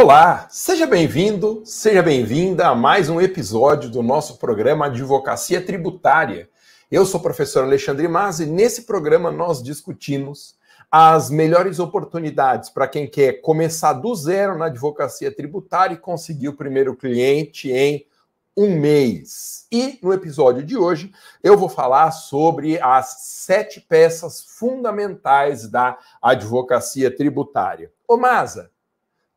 Olá, seja bem-vindo, seja bem-vinda a mais um episódio do nosso programa Advocacia Tributária. Eu sou o professor Alexandre Mas e nesse programa nós discutimos as melhores oportunidades para quem quer começar do zero na advocacia tributária e conseguir o primeiro cliente em um mês. E no episódio de hoje eu vou falar sobre as sete peças fundamentais da advocacia tributária. Ô Masa,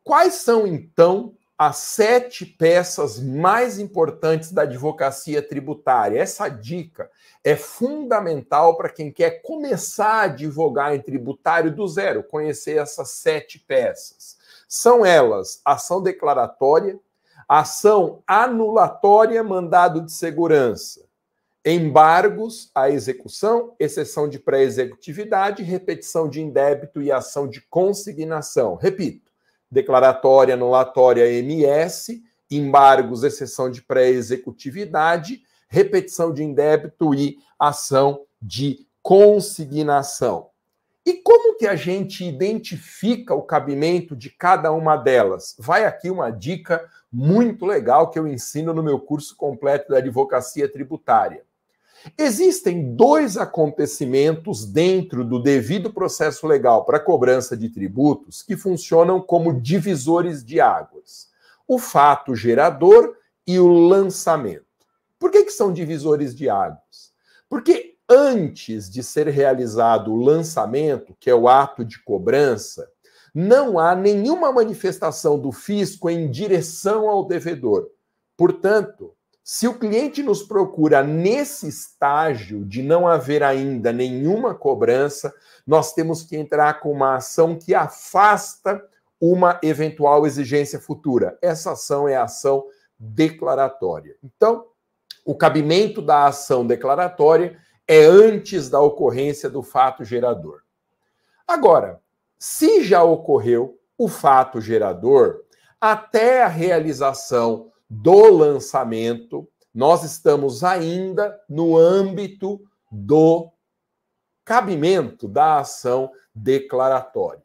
Quais são, então, as sete peças mais importantes da advocacia tributária? Essa dica é fundamental para quem quer começar a advogar em tributário do zero, conhecer essas sete peças. São elas ação declaratória, ação anulatória, mandado de segurança, embargos à execução, exceção de pré-executividade, repetição de indébito e ação de consignação. Repito declaratória, anulatória, MS, embargos, exceção de pré-executividade, repetição de indébito e ação de consignação. E como que a gente identifica o cabimento de cada uma delas? Vai aqui uma dica muito legal que eu ensino no meu curso completo da advocacia tributária. Existem dois acontecimentos dentro do devido processo legal para cobrança de tributos que funcionam como divisores de águas: o fato gerador e o lançamento. Por que, que são divisores de águas? Porque antes de ser realizado o lançamento, que é o ato de cobrança, não há nenhuma manifestação do fisco em direção ao devedor. Portanto, se o cliente nos procura nesse estágio de não haver ainda nenhuma cobrança, nós temos que entrar com uma ação que afasta uma eventual exigência futura. Essa ação é a ação declaratória. Então, o cabimento da ação declaratória é antes da ocorrência do fato gerador. Agora, se já ocorreu o fato gerador, até a realização do lançamento, nós estamos ainda no âmbito do cabimento da ação declaratória.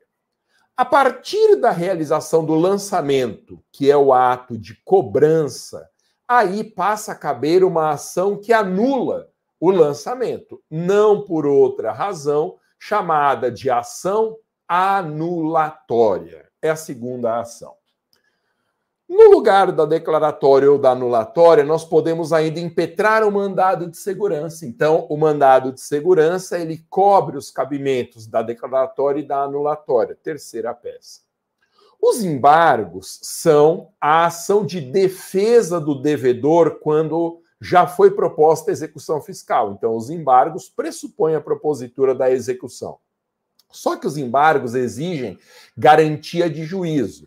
A partir da realização do lançamento, que é o ato de cobrança, aí passa a caber uma ação que anula o lançamento, não por outra razão, chamada de ação anulatória. É a segunda ação. No lugar da declaratória ou da anulatória, nós podemos ainda impetrar o mandado de segurança. Então, o mandado de segurança, ele cobre os cabimentos da declaratória e da anulatória, terceira peça. Os embargos são a ação de defesa do devedor quando já foi proposta a execução fiscal. Então, os embargos pressupõem a propositura da execução. Só que os embargos exigem garantia de juízo.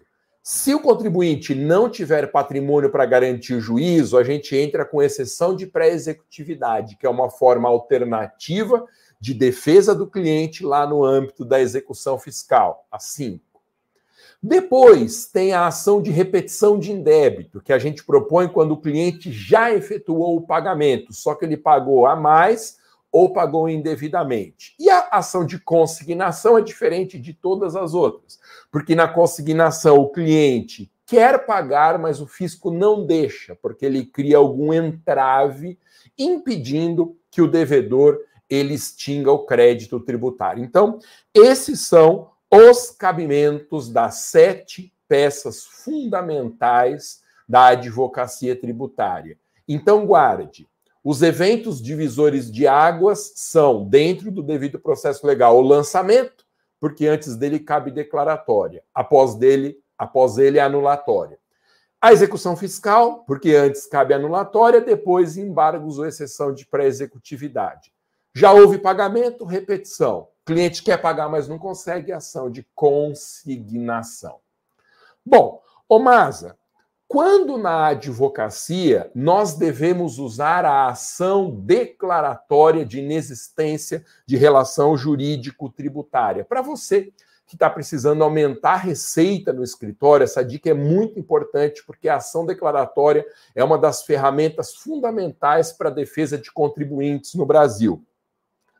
Se o contribuinte não tiver patrimônio para garantir o juízo, a gente entra com exceção de pré-executividade, que é uma forma alternativa de defesa do cliente lá no âmbito da execução fiscal, a 5. Depois tem a ação de repetição de indébito, que a gente propõe quando o cliente já efetuou o pagamento, só que ele pagou a mais ou pagou indevidamente. E a ação de consignação é diferente de todas as outras, porque na consignação o cliente quer pagar, mas o fisco não deixa, porque ele cria algum entrave impedindo que o devedor ele extinga o crédito tributário. Então, esses são os cabimentos das sete peças fundamentais da advocacia tributária. Então, guarde os eventos divisores de águas são, dentro do devido processo legal, o lançamento, porque antes dele cabe declaratória, após dele, após ele anulatória. A execução fiscal, porque antes cabe anulatória, depois embargos ou exceção de pré-executividade. Já houve pagamento, repetição. Cliente quer pagar, mas não consegue, ação de consignação. Bom, Omasa, quando na advocacia nós devemos usar a ação declaratória de inexistência de relação jurídico-tributária? Para você que está precisando aumentar a receita no escritório, essa dica é muito importante porque a ação declaratória é uma das ferramentas fundamentais para a defesa de contribuintes no Brasil.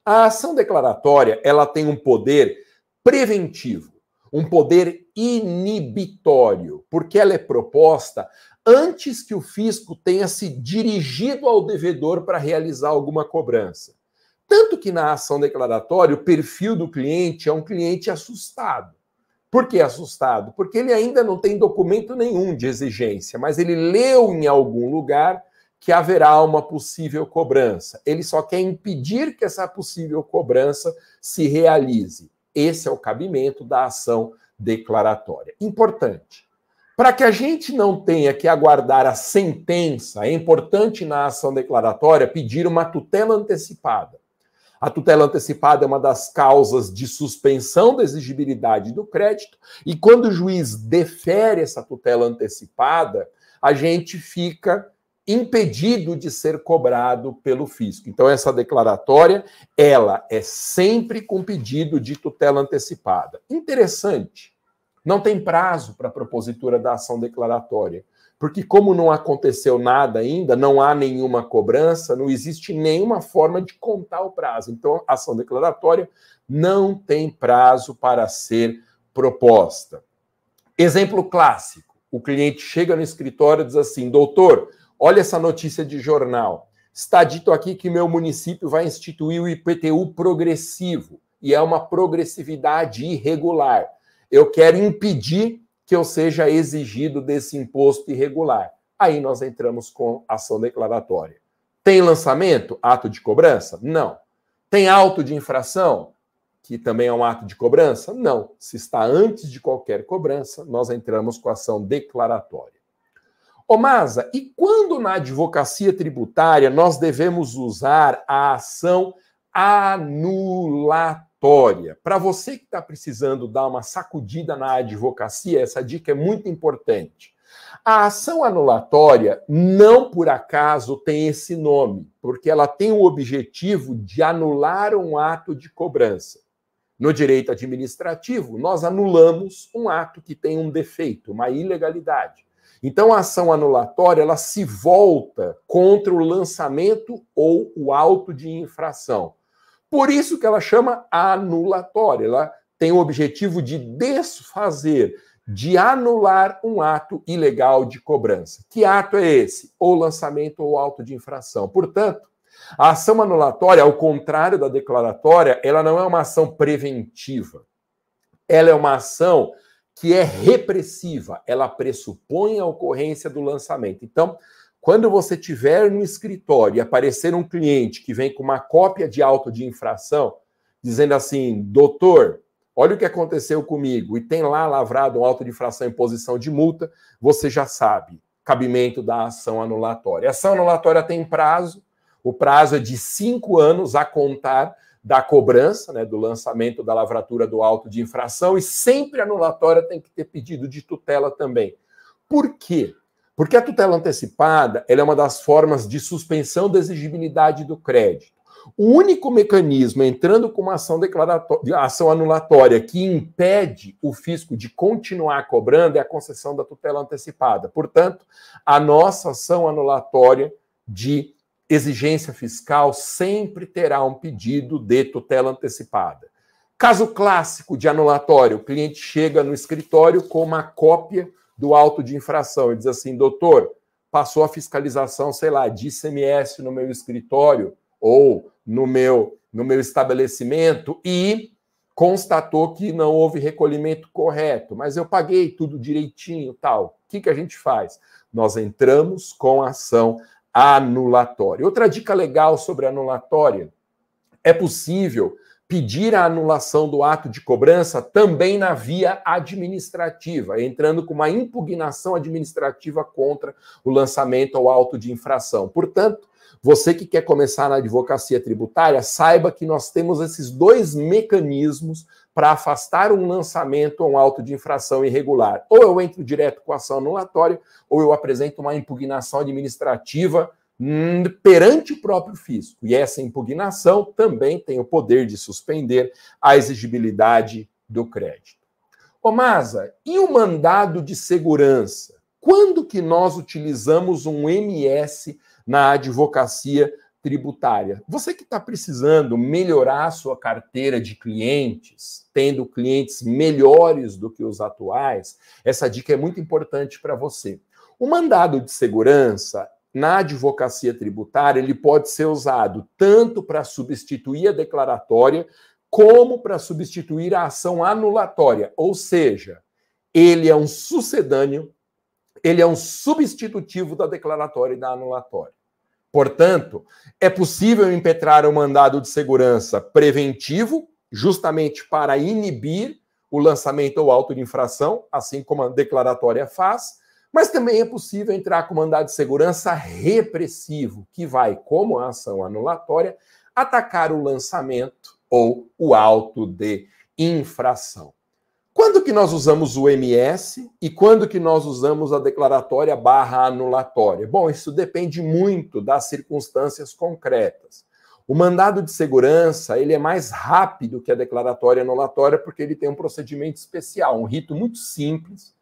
A ação declaratória ela tem um poder preventivo. Um poder inibitório, porque ela é proposta antes que o fisco tenha se dirigido ao devedor para realizar alguma cobrança. Tanto que na ação declaratória, o perfil do cliente é um cliente assustado. Por que assustado? Porque ele ainda não tem documento nenhum de exigência, mas ele leu em algum lugar que haverá uma possível cobrança. Ele só quer impedir que essa possível cobrança se realize. Esse é o cabimento da ação declaratória. Importante. Para que a gente não tenha que aguardar a sentença, é importante na ação declaratória pedir uma tutela antecipada. A tutela antecipada é uma das causas de suspensão da exigibilidade do crédito, e quando o juiz defere essa tutela antecipada, a gente fica impedido de ser cobrado pelo fisco. Então essa declaratória, ela é sempre com pedido de tutela antecipada. Interessante. Não tem prazo para a propositura da ação declaratória, porque como não aconteceu nada ainda, não há nenhuma cobrança, não existe nenhuma forma de contar o prazo. Então a ação declaratória não tem prazo para ser proposta. Exemplo clássico: o cliente chega no escritório e diz assim, doutor, Olha essa notícia de jornal. Está dito aqui que meu município vai instituir o IPTU progressivo e é uma progressividade irregular. Eu quero impedir que eu seja exigido desse imposto irregular. Aí nós entramos com ação declaratória. Tem lançamento? Ato de cobrança? Não. Tem auto de infração? Que também é um ato de cobrança? Não. Se está antes de qualquer cobrança, nós entramos com ação declaratória. Ô Masa, e quando na advocacia tributária nós devemos usar a ação anulatória? Para você que está precisando dar uma sacudida na advocacia, essa dica é muito importante. A ação anulatória não por acaso tem esse nome, porque ela tem o objetivo de anular um ato de cobrança. No direito administrativo, nós anulamos um ato que tem um defeito, uma ilegalidade. Então, a ação anulatória ela se volta contra o lançamento ou o auto de infração. Por isso que ela chama anulatória. Ela tem o objetivo de desfazer, de anular um ato ilegal de cobrança. Que ato é esse? Ou lançamento ou auto de infração. Portanto, a ação anulatória, ao contrário da declaratória, ela não é uma ação preventiva. Ela é uma ação que é repressiva, ela pressupõe a ocorrência do lançamento. Então, quando você tiver no escritório e aparecer um cliente que vem com uma cópia de auto de infração, dizendo assim, doutor, olha o que aconteceu comigo, e tem lá lavrado um auto de infração em posição de multa, você já sabe, cabimento da ação anulatória. A ação anulatória tem prazo, o prazo é de cinco anos a contar da cobrança, né, do lançamento da lavratura do auto de infração, e sempre anulatória tem que ter pedido de tutela também. Por quê? Porque a tutela antecipada é uma das formas de suspensão da exigibilidade do crédito. O único mecanismo entrando com uma ação, ação anulatória que impede o fisco de continuar cobrando é a concessão da tutela antecipada. Portanto, a nossa ação anulatória de exigência fiscal sempre terá um pedido de tutela antecipada. Caso clássico de anulatório, o cliente chega no escritório com uma cópia do auto de infração e diz assim: doutor, passou a fiscalização, sei lá, de ICMS no meu escritório ou no meu, no meu estabelecimento e constatou que não houve recolhimento correto, mas eu paguei tudo direitinho, tal. O que, que a gente faz? Nós entramos com a ação anulatória. Outra dica legal sobre anulatória: é possível pedir a anulação do ato de cobrança também na via administrativa, entrando com uma impugnação administrativa contra o lançamento ao auto de infração. Portanto, você que quer começar na advocacia tributária, saiba que nós temos esses dois mecanismos para afastar um lançamento ou um auto de infração irregular. Ou eu entro direto com ação anulatória, ou eu apresento uma impugnação administrativa hum, perante o próprio fisco. E essa impugnação também tem o poder de suspender a exigibilidade do crédito. Ô Masa, e o mandado de segurança? Quando que nós utilizamos um MS na advocacia tributária. Você que está precisando melhorar a sua carteira de clientes, tendo clientes melhores do que os atuais, essa dica é muito importante para você. O mandado de segurança na advocacia tributária, ele pode ser usado tanto para substituir a declaratória, como para substituir a ação anulatória, ou seja, ele é um sucedâneo, ele é um substitutivo da declaratória e da anulatória. Portanto, é possível impetrar o um mandado de segurança preventivo, justamente para inibir o lançamento ou auto de infração, assim como a declaratória faz, mas também é possível entrar com mandado de segurança repressivo, que vai, como a ação anulatória, atacar o lançamento ou o auto de infração. Quando que nós usamos o MS e quando que nós usamos a declaratória barra anulatória? Bom, isso depende muito das circunstâncias concretas. O mandado de segurança, ele é mais rápido que a declaratória anulatória porque ele tem um procedimento especial, um rito muito simples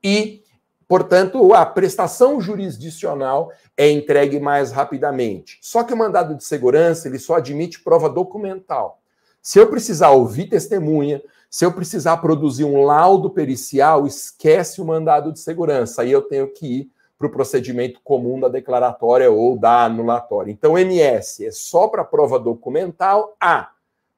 e, portanto, a prestação jurisdicional é entregue mais rapidamente. Só que o mandado de segurança, ele só admite prova documental. Se eu precisar ouvir testemunha, se eu precisar produzir um laudo pericial, esquece o mandado de segurança. Aí eu tenho que ir para o procedimento comum da declaratória ou da anulatória. Então, MS é só para prova documental. A.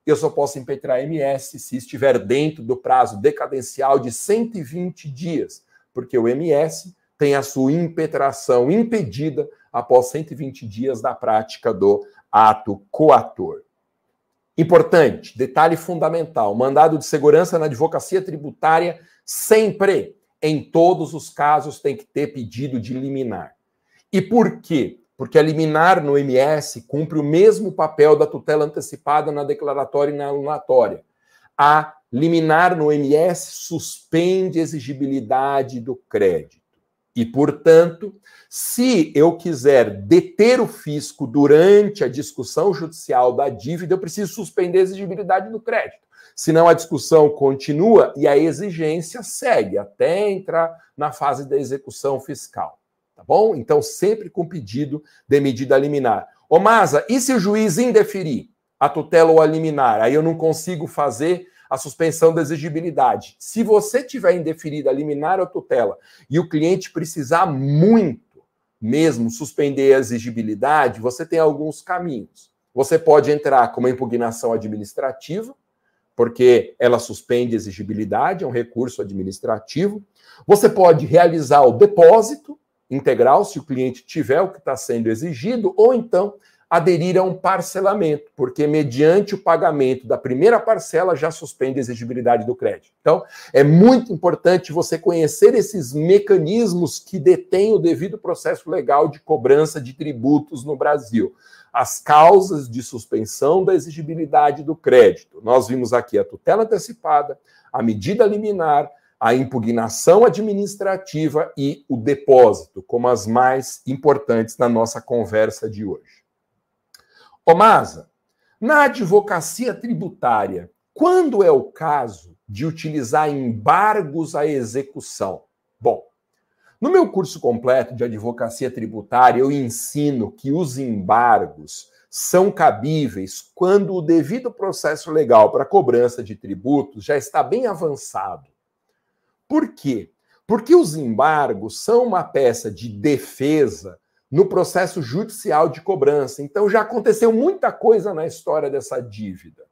Eu só posso impetrar MS se estiver dentro do prazo decadencial de 120 dias, porque o MS tem a sua impetração impedida após 120 dias da prática do ato coator. Importante, detalhe fundamental: mandado de segurança na advocacia tributária sempre, em todos os casos, tem que ter pedido de liminar. E por quê? Porque a liminar no MS cumpre o mesmo papel da tutela antecipada na declaratória e na anulatória. A liminar no MS suspende a exigibilidade do crédito. E, portanto, se eu quiser deter o fisco durante a discussão judicial da dívida, eu preciso suspender a exigibilidade do crédito. Senão a discussão continua e a exigência segue até entrar na fase da execução fiscal. Tá bom? Então, sempre com pedido de medida liminar. Ô, Masa, e se o juiz indeferir a tutela ou a liminar? Aí eu não consigo fazer a suspensão da exigibilidade. Se você tiver indeferida liminar ou tutela e o cliente precisar muito mesmo suspender a exigibilidade, você tem alguns caminhos. Você pode entrar com uma impugnação administrativa, porque ela suspende a exigibilidade, é um recurso administrativo. Você pode realizar o depósito integral, se o cliente tiver o que está sendo exigido, ou então aderir a um parcelamento, porque mediante o pagamento da primeira parcela já suspende a exigibilidade do crédito. Então, é muito importante você conhecer esses mecanismos que detêm o devido processo legal de cobrança de tributos no Brasil. As causas de suspensão da exigibilidade do crédito. Nós vimos aqui a tutela antecipada, a medida liminar, a impugnação administrativa e o depósito, como as mais importantes na nossa conversa de hoje. Ô Masa, na advocacia tributária, quando é o caso de utilizar embargos à execução? Bom, no meu curso completo de advocacia tributária, eu ensino que os embargos são cabíveis quando o devido processo legal para cobrança de tributos já está bem avançado. Por quê? Porque os embargos são uma peça de defesa no processo judicial de cobrança. Então já aconteceu muita coisa na história dessa dívida.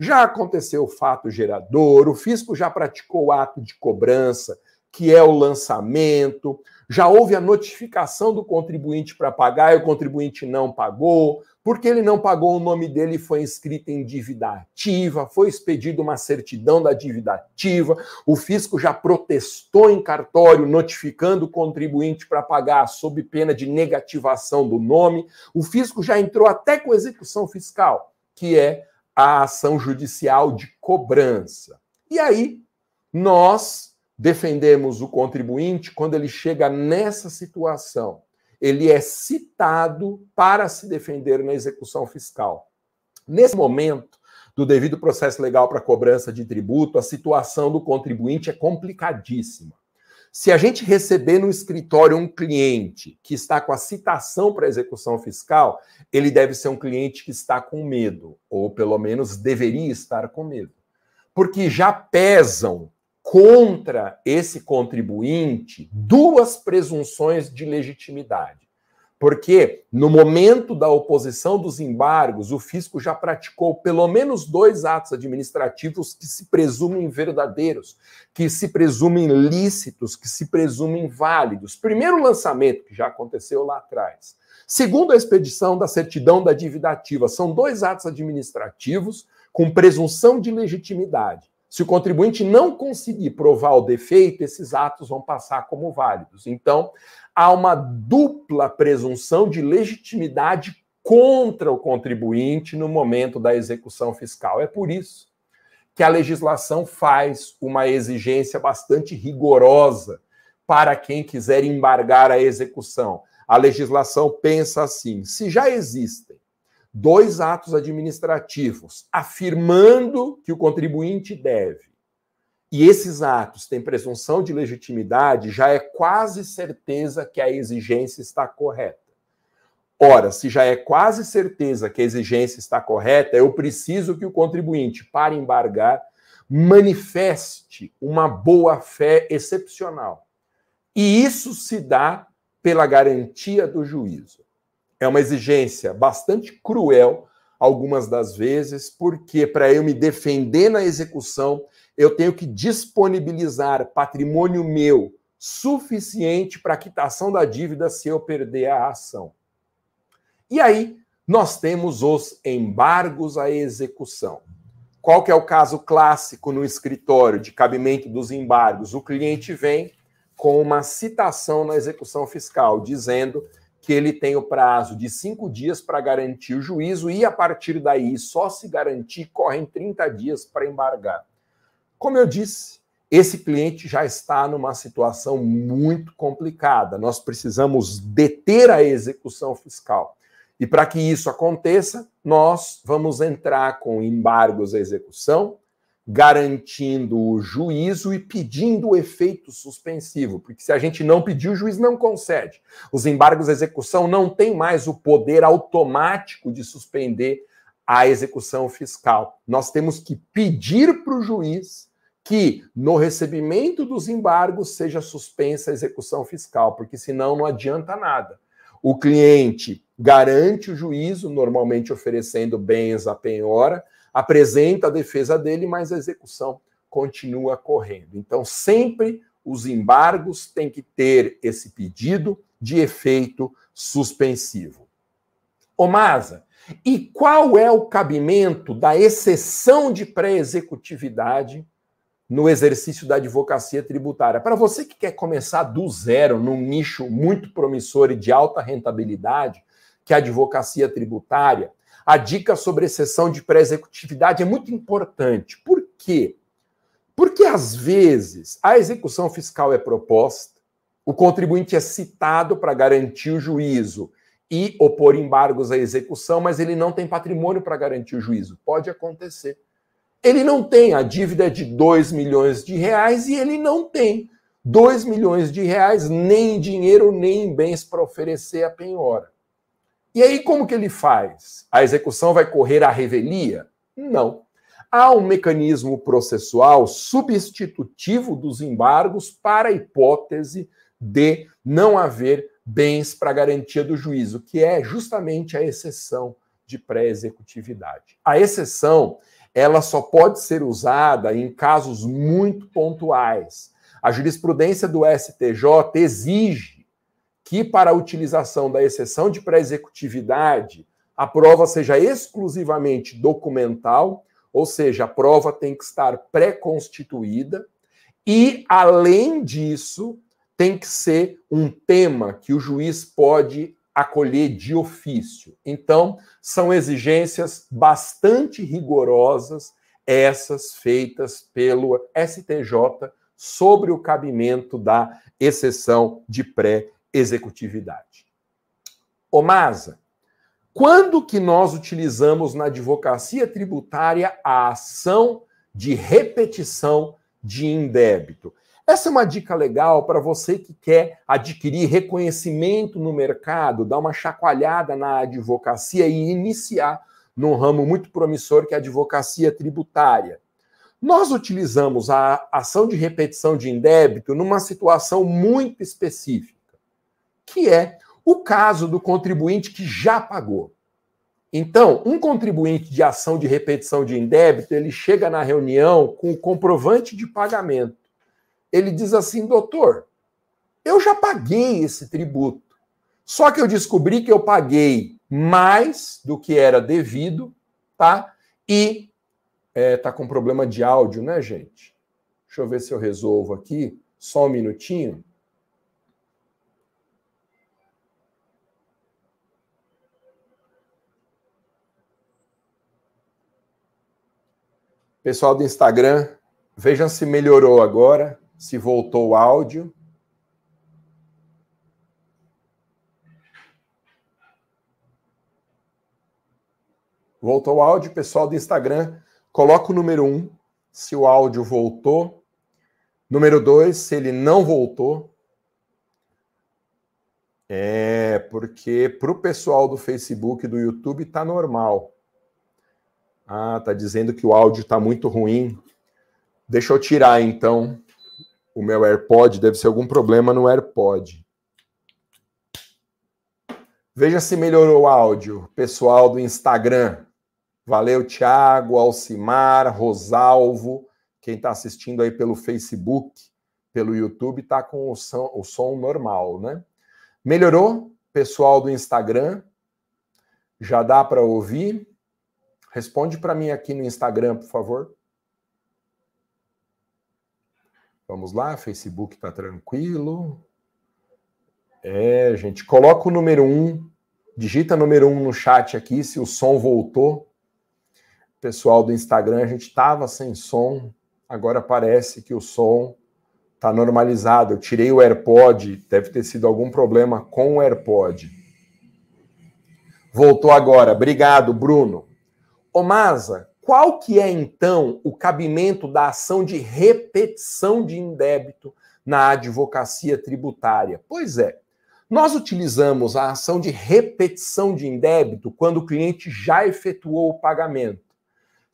Já aconteceu o fato gerador, o fisco já praticou o ato de cobrança, que é o lançamento, já houve a notificação do contribuinte para pagar e o contribuinte não pagou, porque ele não pagou, o nome dele foi inscrito em dívida ativa, foi expedida uma certidão da dívida ativa, o fisco já protestou em cartório notificando o contribuinte para pagar sob pena de negativação do nome, o fisco já entrou até com execução fiscal, que é a ação judicial de cobrança. E aí, nós defendemos o contribuinte quando ele chega nessa situação ele é citado para se defender na execução fiscal. Nesse momento do devido processo legal para cobrança de tributo, a situação do contribuinte é complicadíssima. Se a gente receber no escritório um cliente que está com a citação para execução fiscal, ele deve ser um cliente que está com medo, ou pelo menos deveria estar com medo. Porque já pesam contra esse contribuinte duas presunções de legitimidade. Porque no momento da oposição dos embargos, o fisco já praticou pelo menos dois atos administrativos que se presumem verdadeiros, que se presumem lícitos, que se presumem válidos. Primeiro lançamento, que já aconteceu lá atrás. Segundo, a expedição da certidão da dívida ativa. São dois atos administrativos com presunção de legitimidade. Se o contribuinte não conseguir provar o defeito, esses atos vão passar como válidos. Então, há uma dupla presunção de legitimidade contra o contribuinte no momento da execução fiscal. É por isso que a legislação faz uma exigência bastante rigorosa para quem quiser embargar a execução. A legislação pensa assim: se já existem dois atos administrativos afirmando que o contribuinte deve e esses atos têm presunção de legitimidade, já é quase certeza que a exigência está correta. Ora, se já é quase certeza que a exigência está correta, eu preciso que o contribuinte, para embargar, manifeste uma boa-fé excepcional. E isso se dá pela garantia do juízo. É uma exigência bastante cruel, algumas das vezes, porque para eu me defender na execução, eu tenho que disponibilizar patrimônio meu suficiente para quitação da dívida se eu perder a ação. E aí, nós temos os embargos à execução. Qual que é o caso clássico no escritório de cabimento dos embargos? O cliente vem com uma citação na execução fiscal, dizendo que ele tem o prazo de cinco dias para garantir o juízo e, a partir daí, só se garantir, correm 30 dias para embargar. Como eu disse, esse cliente já está numa situação muito complicada. Nós precisamos deter a execução fiscal. E para que isso aconteça, nós vamos entrar com embargos à execução, garantindo o juízo e pedindo o efeito suspensivo, porque se a gente não pedir, o juiz não concede. Os embargos à execução não têm mais o poder automático de suspender a execução fiscal. Nós temos que pedir para o juiz que no recebimento dos embargos seja suspensa a execução fiscal, porque senão não adianta nada. O cliente garante o juízo, normalmente oferecendo bens à penhora, apresenta a defesa dele, mas a execução continua correndo. Então, sempre os embargos têm que ter esse pedido de efeito suspensivo. Omasa, e qual é o cabimento da exceção de pré-executividade no exercício da advocacia tributária. Para você que quer começar do zero num nicho muito promissor e de alta rentabilidade, que é a advocacia tributária, a dica sobre exceção de pré-executividade é muito importante. Por quê? Porque às vezes a execução fiscal é proposta, o contribuinte é citado para garantir o juízo e opor embargos à execução, mas ele não tem patrimônio para garantir o juízo. Pode acontecer. Ele não tem a dívida de 2 milhões de reais e ele não tem 2 milhões de reais nem em dinheiro nem em bens para oferecer a penhora. E aí como que ele faz? A execução vai correr à revelia? Não. Há um mecanismo processual substitutivo dos embargos para a hipótese de não haver bens para garantia do juízo, que é justamente a exceção de pré-executividade. A exceção ela só pode ser usada em casos muito pontuais. A jurisprudência do STJ exige que, para a utilização da exceção de pré-executividade, a prova seja exclusivamente documental, ou seja, a prova tem que estar pré-constituída, e, além disso, tem que ser um tema que o juiz pode acolher de ofício. Então, são exigências bastante rigorosas, essas feitas pelo STJ sobre o cabimento da exceção de pré-executividade. Omasa, quando que nós utilizamos na advocacia tributária a ação de repetição de indébito? Essa é uma dica legal para você que quer adquirir reconhecimento no mercado, dar uma chacoalhada na advocacia e iniciar num ramo muito promissor que é a advocacia tributária. Nós utilizamos a ação de repetição de indébito numa situação muito específica, que é o caso do contribuinte que já pagou. Então, um contribuinte de ação de repetição de indébito, ele chega na reunião com o comprovante de pagamento. Ele diz assim, doutor, eu já paguei esse tributo. Só que eu descobri que eu paguei mais do que era devido, tá? E é, tá com problema de áudio, né, gente? Deixa eu ver se eu resolvo aqui. Só um minutinho. Pessoal do Instagram, vejam se melhorou agora, se voltou o áudio. Voltou o áudio, pessoal do Instagram, coloca o número 1, um, se o áudio voltou. Número 2, se ele não voltou. É, porque para o pessoal do Facebook e do YouTube tá normal. Ah, tá dizendo que o áudio tá muito ruim. Deixa eu tirar então o meu AirPod, deve ser algum problema no AirPod. Veja se melhorou o áudio, pessoal do Instagram. Valeu, Thiago, Alcimar, Rosalvo, quem está assistindo aí pelo Facebook, pelo YouTube, está com o som, o som normal, né? Melhorou, pessoal do Instagram? Já dá para ouvir? Responde para mim aqui no Instagram, por favor. Vamos lá, Facebook está tranquilo. É, gente, coloca o número 1, um, digita número 1 um no chat aqui, se o som voltou pessoal do Instagram, a gente estava sem som, agora parece que o som está normalizado. Eu tirei o AirPod, deve ter sido algum problema com o AirPod. Voltou agora. Obrigado, Bruno. Ô Masa, qual que é então o cabimento da ação de repetição de indébito na advocacia tributária? Pois é, nós utilizamos a ação de repetição de indébito quando o cliente já efetuou o pagamento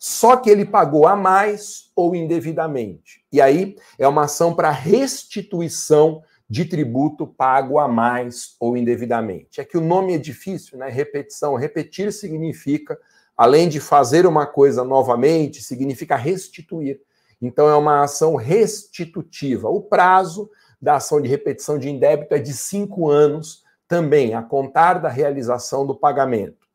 só que ele pagou a mais ou indevidamente. E aí é uma ação para restituição de tributo pago a mais ou indevidamente. É que o nome é difícil, né? Repetição. Repetir significa, além de fazer uma coisa novamente, significa restituir. Então é uma ação restitutiva. O prazo da ação de repetição de indébito é de cinco anos também, a contar da realização do pagamento.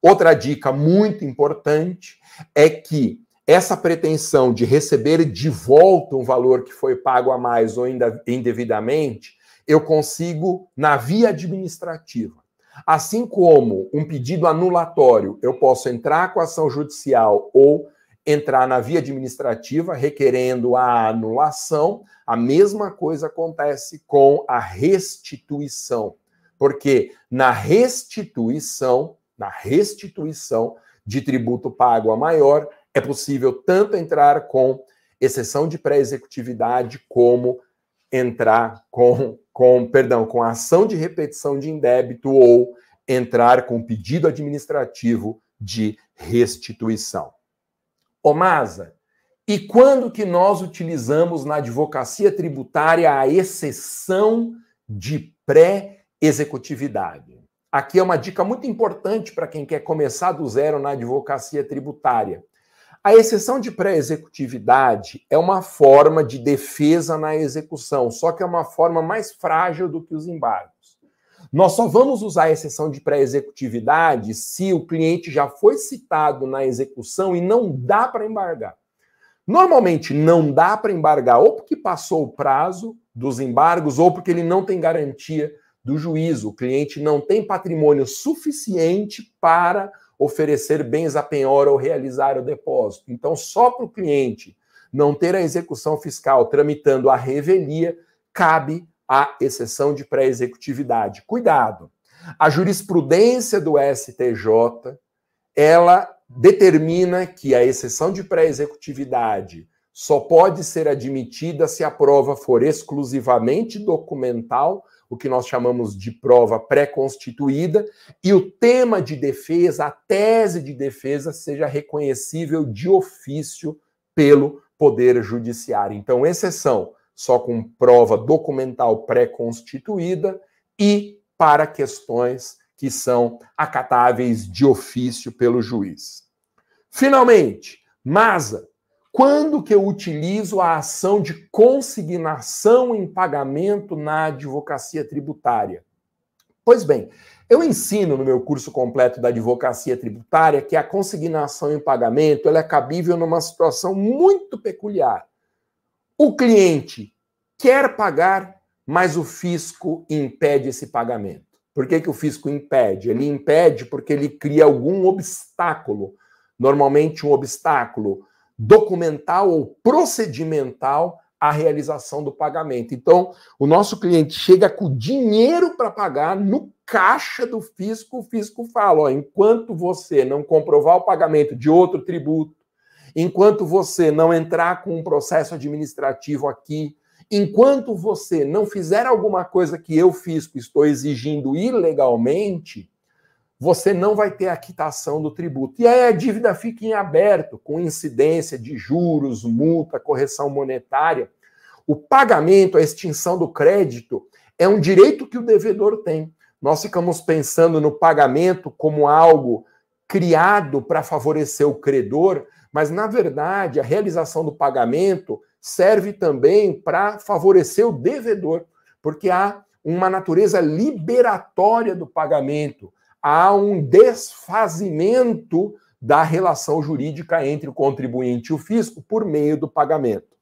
Outra dica muito importante é que essa pretensão de receber de volta um valor que foi pago a mais ou indevidamente, eu consigo na via administrativa. Assim como um pedido anulatório, eu posso entrar com ação judicial ou entrar na via administrativa requerendo a anulação, a mesma coisa acontece com a restituição. Porque na restituição, na restituição de tributo pago a maior, é possível tanto entrar com exceção de pré-executividade como entrar com, com, perdão, com ação de repetição de indébito ou entrar com pedido administrativo de restituição. Omasa, e quando que nós utilizamos na advocacia tributária a exceção de pré-executividade? Aqui é uma dica muito importante para quem quer começar do zero na advocacia tributária. A exceção de pré-executividade é uma forma de defesa na execução, só que é uma forma mais frágil do que os embargos. Nós só vamos usar a exceção de pré-executividade se o cliente já foi citado na execução e não dá para embargar. Normalmente não dá para embargar ou porque passou o prazo dos embargos ou porque ele não tem garantia do juízo. O cliente não tem patrimônio suficiente para oferecer bens a penhora ou realizar o depósito. Então, só para o cliente não ter a execução fiscal tramitando a revelia, cabe a exceção de pré-executividade. Cuidado! A jurisprudência do STJ, ela determina que a exceção de pré-executividade só pode ser admitida se a prova for exclusivamente documental, o que nós chamamos de prova pré-constituída, e o tema de defesa, a tese de defesa, seja reconhecível de ofício pelo Poder Judiciário. Então, exceção só com prova documental pré-constituída e para questões que são acatáveis de ofício pelo juiz. Finalmente, Masa, quando que eu utilizo a ação de consignação em pagamento na advocacia tributária? Pois bem, eu ensino no meu curso completo da advocacia tributária que a consignação em pagamento ela é cabível numa situação muito peculiar. O cliente quer pagar, mas o fisco impede esse pagamento. Por que, que o fisco impede? Ele impede porque ele cria algum obstáculo, normalmente um obstáculo documental ou procedimental à realização do pagamento. Então, o nosso cliente chega com dinheiro para pagar no caixa do fisco, o fisco fala: ó, enquanto você não comprovar o pagamento de outro tributo, enquanto você não entrar com um processo administrativo aqui, enquanto você não fizer alguma coisa que eu fisco estou exigindo ilegalmente, você não vai ter a quitação do tributo. E aí a dívida fica em aberto, com incidência de juros, multa, correção monetária. O pagamento, a extinção do crédito, é um direito que o devedor tem. Nós ficamos pensando no pagamento como algo criado para favorecer o credor, mas na verdade a realização do pagamento serve também para favorecer o devedor, porque há uma natureza liberatória do pagamento há um desfazimento da relação jurídica entre o contribuinte e o fisco por meio do pagamento.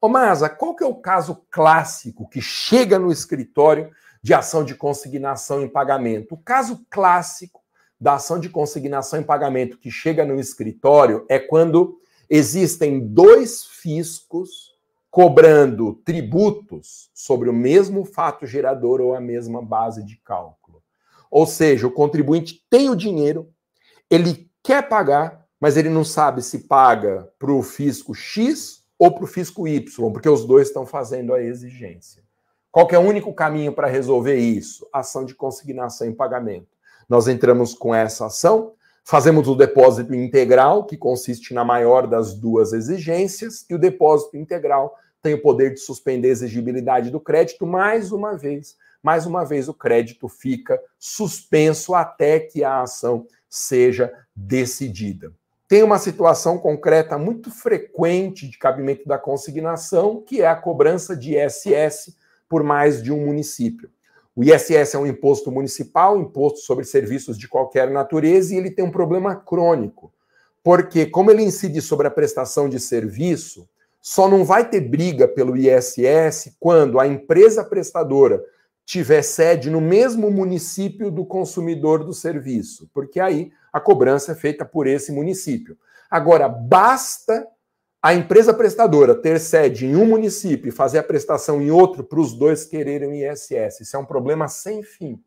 Ô Masa, qual que é o caso clássico que chega no escritório de ação de consignação em pagamento? O caso clássico da ação de consignação em pagamento que chega no escritório é quando existem dois fiscos cobrando tributos sobre o mesmo fato gerador ou a mesma base de cálculo. Ou seja, o contribuinte tem o dinheiro, ele quer pagar, mas ele não sabe se paga para o fisco X ou para o fisco Y, porque os dois estão fazendo a exigência. Qual é o único caminho para resolver isso? Ação de consignação em pagamento. Nós entramos com essa ação, fazemos o depósito integral, que consiste na maior das duas exigências, e o depósito integral tem o poder de suspender a exigibilidade do crédito mais uma vez mais uma vez o crédito fica suspenso até que a ação seja decidida. Tem uma situação concreta muito frequente de cabimento da consignação, que é a cobrança de ISS por mais de um município. O ISS é um imposto municipal, imposto sobre serviços de qualquer natureza, e ele tem um problema crônico. Porque, como ele incide sobre a prestação de serviço, só não vai ter briga pelo ISS quando a empresa prestadora tiver sede no mesmo município do consumidor do serviço, porque aí a cobrança é feita por esse município. Agora, basta a empresa prestadora ter sede em um município e fazer a prestação em outro para os dois quererem ISS. Isso é um problema sem fim.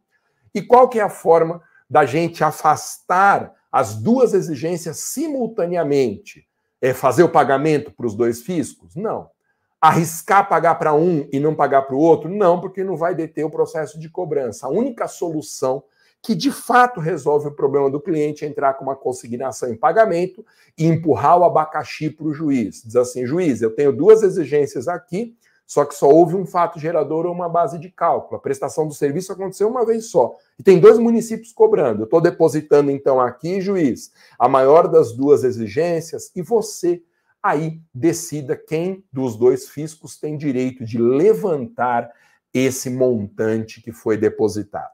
E qual que é a forma da gente afastar as duas exigências simultaneamente? É fazer o pagamento para os dois fiscos? Não arriscar pagar para um e não pagar para o outro? Não, porque não vai deter o processo de cobrança. A única solução que de fato resolve o problema do cliente é entrar com uma consignação em pagamento e empurrar o abacaxi para o juiz. Diz assim: juiz, eu tenho duas exigências aqui, só que só houve um fato gerador ou uma base de cálculo. A prestação do serviço aconteceu uma vez só. E tem dois municípios cobrando. Eu estou depositando então aqui, juiz, a maior das duas exigências e você aí decida quem dos dois fiscos tem direito de levantar esse montante que foi depositado.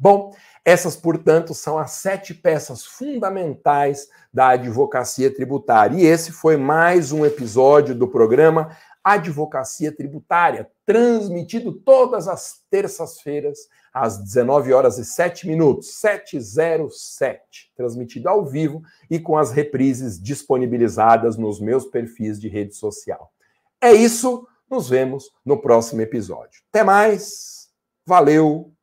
Bom, essas, portanto, são as sete peças fundamentais da advocacia tributária. E esse foi mais um episódio do programa Advocacia Tributária, transmitido todas as terças-feiras às 19 horas e 7 minutos, 707, transmitido ao vivo e com as reprises disponibilizadas nos meus perfis de rede social. É isso, nos vemos no próximo episódio. Até mais, valeu!